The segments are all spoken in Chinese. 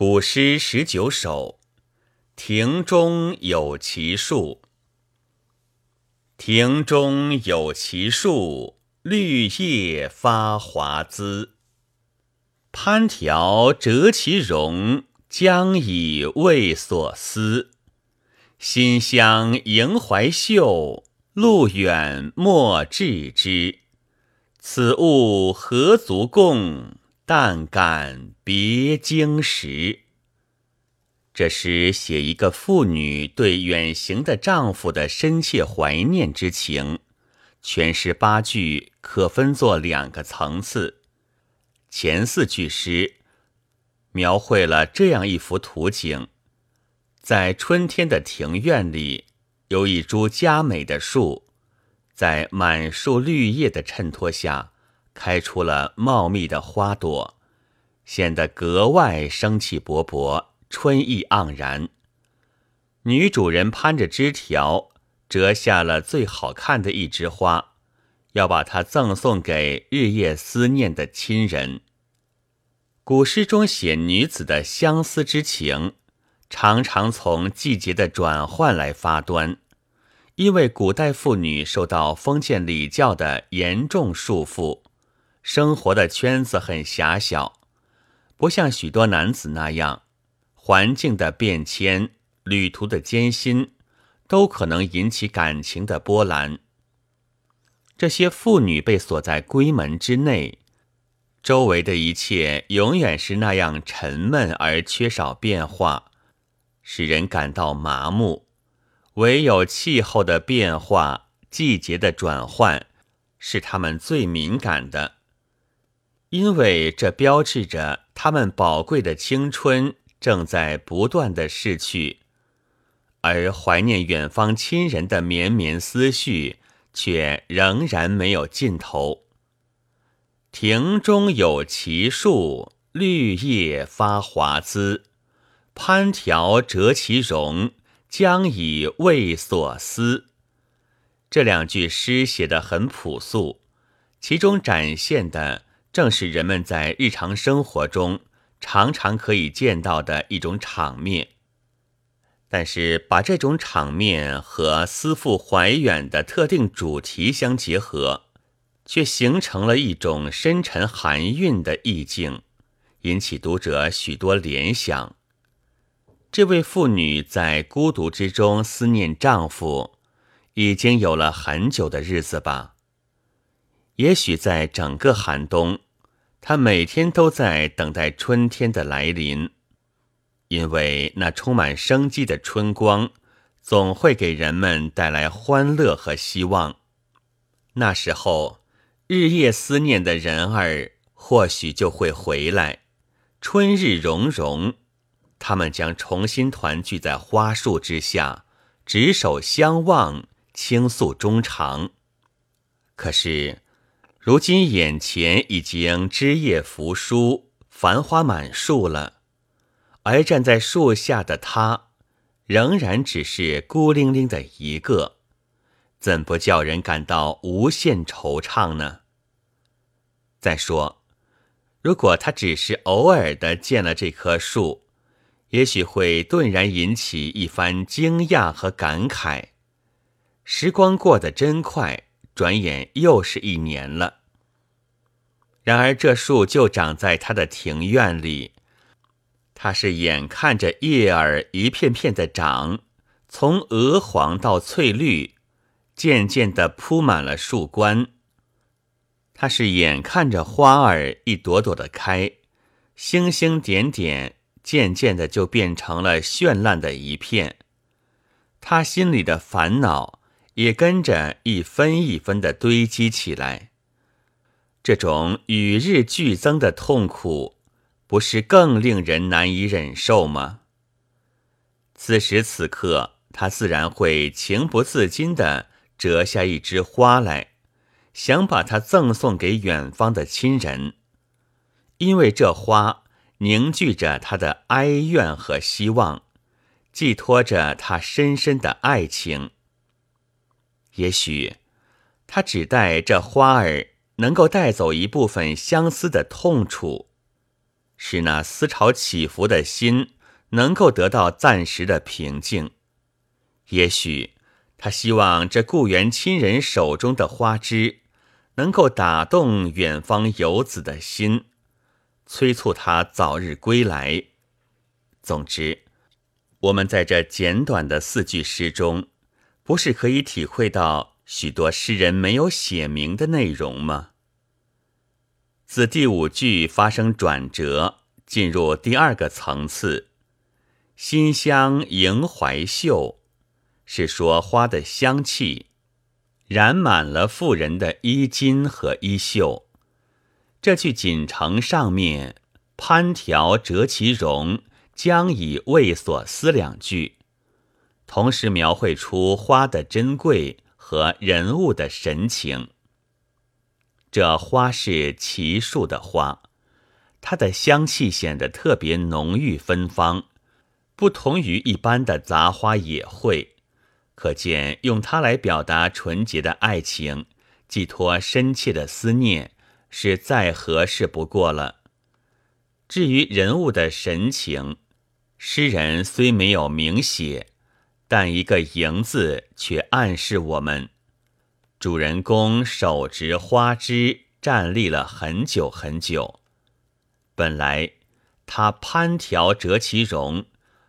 古诗十九首，庭中有奇树。庭中有奇树，绿叶发华滋。攀条折其荣，将以慰所思。馨香萦怀袖，路远莫致之。此物何足共？但感别经时。这诗写一个妇女对远行的丈夫的深切怀念之情。全诗八句可分作两个层次。前四句诗描绘了这样一幅图景：在春天的庭院里，有一株佳美的树，在满树绿叶的衬托下。开出了茂密的花朵，显得格外生气勃勃，春意盎然。女主人攀着枝条，折下了最好看的一枝花，要把它赠送给日夜思念的亲人。古诗中写女子的相思之情，常常从季节的转换来发端，因为古代妇女受到封建礼教的严重束缚。生活的圈子很狭小，不像许多男子那样，环境的变迁、旅途的艰辛，都可能引起感情的波澜。这些妇女被锁在闺门之内，周围的一切永远是那样沉闷而缺少变化，使人感到麻木。唯有气候的变化、季节的转换，是他们最敏感的。因为这标志着他们宝贵的青春正在不断的逝去，而怀念远方亲人的绵绵思绪却仍然没有尽头。庭中有奇树，绿叶发华滋，攀条折其荣，将以慰所思。这两句诗写得很朴素，其中展现的。正是人们在日常生活中常常可以见到的一种场面，但是把这种场面和思妇怀远的特定主题相结合，却形成了一种深沉含蕴的意境，引起读者许多联想。这位妇女在孤独之中思念丈夫，已经有了很久的日子吧？也许在整个寒冬。他每天都在等待春天的来临，因为那充满生机的春光总会给人们带来欢乐和希望。那时候，日夜思念的人儿或许就会回来。春日融融，他们将重新团聚在花树之下，执手相望，倾诉衷肠。可是。如今眼前已经枝叶扶疏，繁花满树了，而站在树下的他，仍然只是孤零零的一个，怎不叫人感到无限惆怅呢？再说，如果他只是偶尔的见了这棵树，也许会顿然引起一番惊讶和感慨。时光过得真快，转眼又是一年了。然而，这树就长在他的庭院里。他是眼看着叶儿一片片的长，从鹅黄到翠绿，渐渐地铺满了树冠。他是眼看着花儿一朵朵的开，星星点点，渐渐的就变成了绚烂的一片。他心里的烦恼也跟着一分一分的堆积起来。这种与日俱增的痛苦，不是更令人难以忍受吗？此时此刻，他自然会情不自禁地折下一枝花来，想把它赠送给远方的亲人，因为这花凝聚着他的哀怨和希望，寄托着他深深的爱情。也许，他只待这花儿。能够带走一部分相思的痛楚，使那思潮起伏的心能够得到暂时的平静。也许他希望这故园亲人手中的花枝能够打动远方游子的心，催促他早日归来。总之，我们在这简短的四句诗中，不是可以体会到许多诗人没有写明的内容吗？自第五句发生转折，进入第二个层次，馨香迎怀袖，是说花的香气染满了妇人的衣襟和衣袖。这句锦城上面“攀条折其容，将以为所思”两句，同时描绘出花的珍贵和人物的神情。这花是奇树的花，它的香气显得特别浓郁芬芳，不同于一般的杂花野卉。可见用它来表达纯洁的爱情，寄托深切的思念，是再合适不过了。至于人物的神情，诗人虽没有明写，但一个“迎”字却暗示我们。主人公手执花枝站立了很久很久。本来他攀条折其容，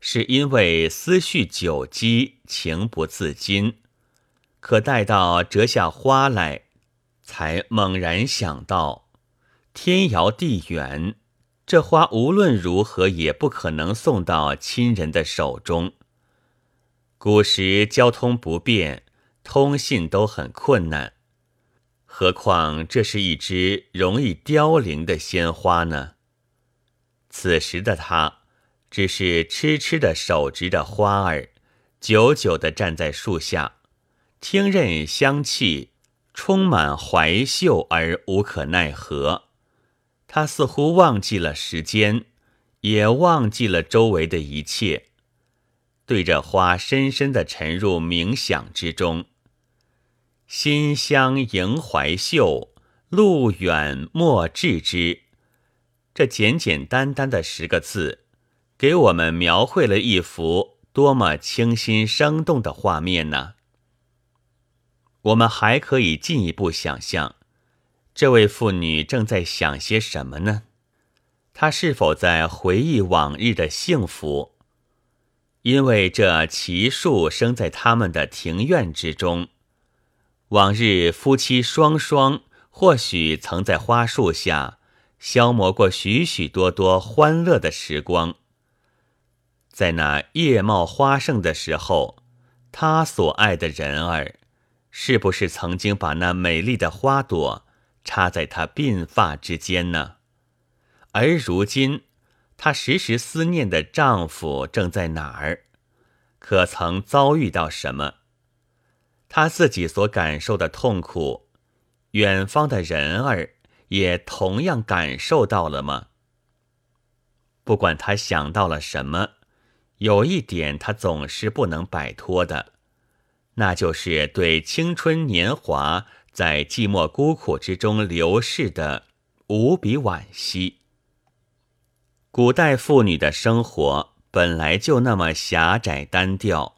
是因为思绪久积，情不自禁。可待到折下花来，才猛然想到，天遥地远，这花无论如何也不可能送到亲人的手中。古时交通不便。通信都很困难，何况这是一只容易凋零的鲜花呢？此时的他，只是痴痴的手执着花儿，久久的站在树下，听任香气充满怀袖而无可奈何。他似乎忘记了时间，也忘记了周围的一切，对着花深深的沉入冥想之中。馨香盈怀袖，路远莫致之。这简简单单的十个字，给我们描绘了一幅多么清新生动的画面呢？我们还可以进一步想象，这位妇女正在想些什么呢？她是否在回忆往日的幸福？因为这奇树生在他们的庭院之中。往日夫妻双双，或许曾在花树下消磨过许许多多欢乐的时光。在那叶茂花盛的时候，他所爱的人儿，是不是曾经把那美丽的花朵插在他鬓发之间呢？而如今，她时时思念的丈夫正在哪儿？可曾遭遇到什么？她自己所感受的痛苦，远方的人儿也同样感受到了吗？不管他想到了什么，有一点他总是不能摆脱的，那就是对青春年华在寂寞孤苦之中流逝的无比惋惜。古代妇女的生活本来就那么狭窄单调。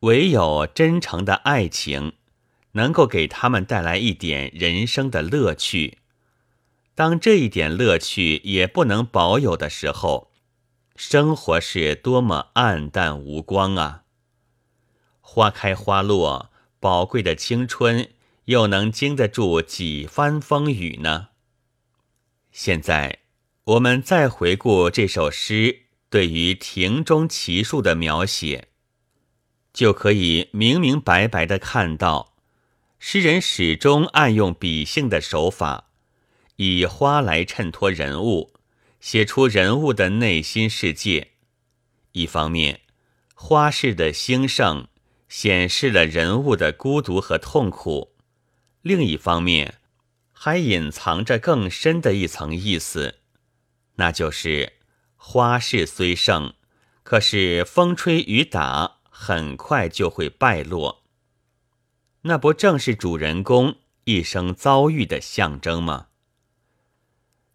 唯有真诚的爱情，能够给他们带来一点人生的乐趣。当这一点乐趣也不能保有的时候，生活是多么暗淡无光啊！花开花落，宝贵的青春又能经得住几番风雨呢？现在，我们再回顾这首诗对于庭中奇树的描写。就可以明明白白的看到，诗人始终爱用比性的手法，以花来衬托人物，写出人物的内心世界。一方面，花式的兴盛显示了人物的孤独和痛苦；另一方面，还隐藏着更深的一层意思，那就是花事虽盛，可是风吹雨打。很快就会败落，那不正是主人公一生遭遇的象征吗？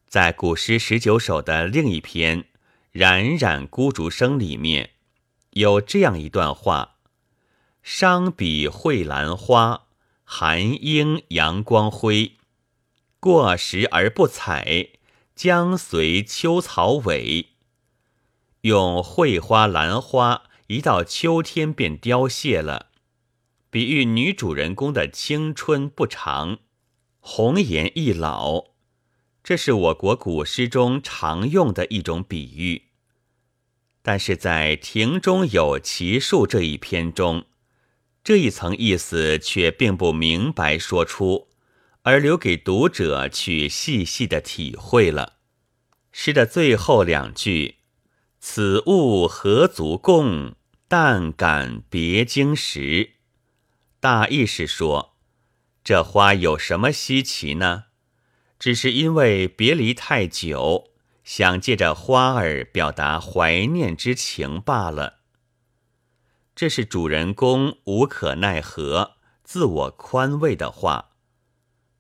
在古诗十九首的另一篇《冉冉孤竹声》里面，有这样一段话：“伤彼蕙兰花，寒英阳光辉。过时而不采，将随秋草萎。”用蕙花、兰花一到秋天便凋谢了，比喻女主人公的青春不长，红颜易老。这是我国古诗中常用的一种比喻，但是在“庭中有奇树”这一篇中，这一层意思却并不明白说出，而留给读者去细细的体会了。诗的最后两句：“此物何足共？但感别经时。”大意是说，这花有什么稀奇呢？只是因为别离太久，想借着花儿表达怀念之情罢了。这是主人公无可奈何、自我宽慰的话，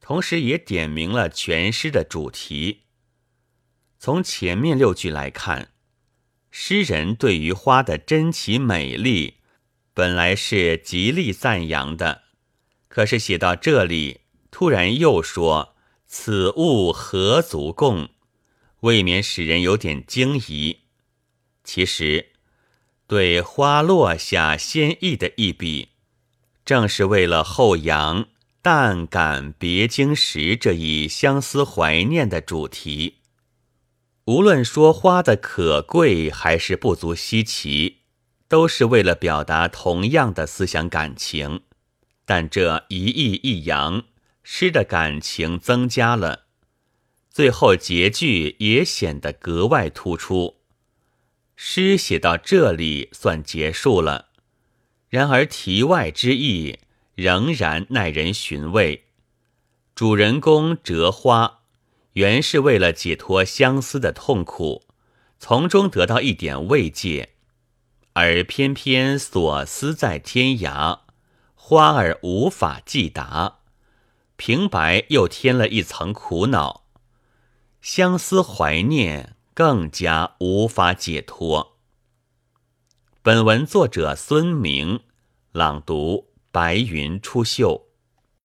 同时也点明了全诗的主题。从前面六句来看，诗人对于花的珍奇美丽，本来是极力赞扬的，可是写到这里，突然又说。此物何足共？未免使人有点惊疑。其实，对花落下先意的一笔，正是为了后扬“但感别经时”这一相思怀念的主题。无论说花的可贵还是不足稀奇，都是为了表达同样的思想感情。但这一意一扬。诗的感情增加了，最后结句也显得格外突出。诗写到这里算结束了，然而题外之意仍然耐人寻味。主人公折花，原是为了解脱相思的痛苦，从中得到一点慰藉，而偏偏所思在天涯，花儿无法寄达。平白又添了一层苦恼，相思怀念更加无法解脱。本文作者孙明，朗读：白云出岫。